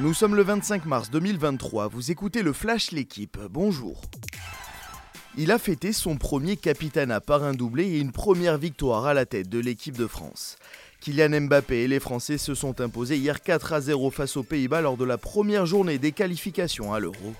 Nous sommes le 25 mars 2023, vous écoutez le Flash L'équipe, bonjour. Il a fêté son premier capitanat par un doublé et une première victoire à la tête de l'équipe de France. Kylian Mbappé et les Français se sont imposés hier 4 à 0 face aux Pays-Bas lors de la première journée des qualifications à l'Euro.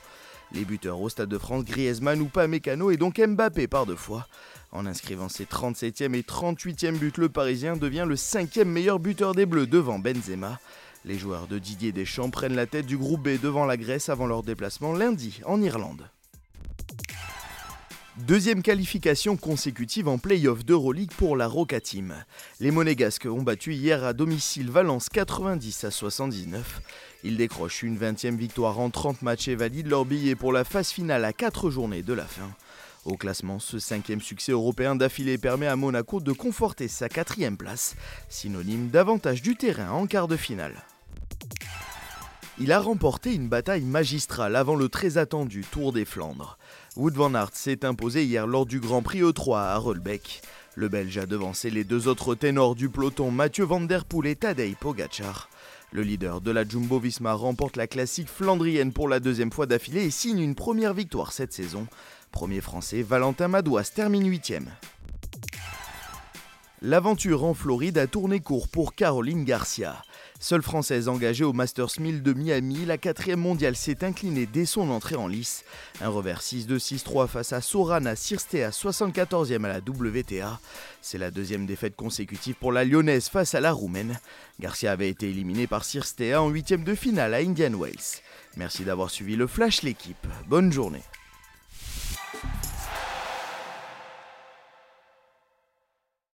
Les buteurs au Stade de France, Griezmann ou Mécano et donc Mbappé par deux fois. En inscrivant ses 37e et 38e buts, le Parisien devient le cinquième meilleur buteur des Bleus devant Benzema. Les joueurs de Didier Deschamps prennent la tête du groupe B devant la Grèce avant leur déplacement lundi en Irlande. Deuxième qualification consécutive en play-off d'Euroleague pour la Roca Team. Les Monégasques ont battu hier à domicile Valence 90 à 79. Ils décrochent une 20e victoire en 30 matchs et valident leur billet pour la phase finale à 4 journées de la fin. Au classement, ce cinquième succès européen d'affilée permet à Monaco de conforter sa quatrième place, synonyme d'avantage du terrain en quart de finale. Il a remporté une bataille magistrale avant le très attendu Tour des Flandres. Wood van Aert s'est imposé hier lors du Grand Prix E3 à Rolbeck. Le Belge a devancé les deux autres ténors du peloton Mathieu Van Der Poel et Tadej Pogacar. Le leader de la Jumbo Visma remporte la classique flandrienne pour la deuxième fois d'affilée et signe une première victoire cette saison. Premier français, Valentin Madouas termine huitième. L'aventure en Floride a tourné court pour Caroline Garcia. Seule française engagée au Masters 1000 de Miami, la quatrième mondiale s'est inclinée dès son entrée en lice. Un revers 6-2-6-3 face à Sorana Sirstea, 74e à la WTA. C'est la deuxième défaite consécutive pour la lyonnaise face à la roumaine. Garcia avait été éliminée par Sirstea en huitième de finale à Indian Wells. Merci d'avoir suivi le Flash l'équipe. Bonne journée.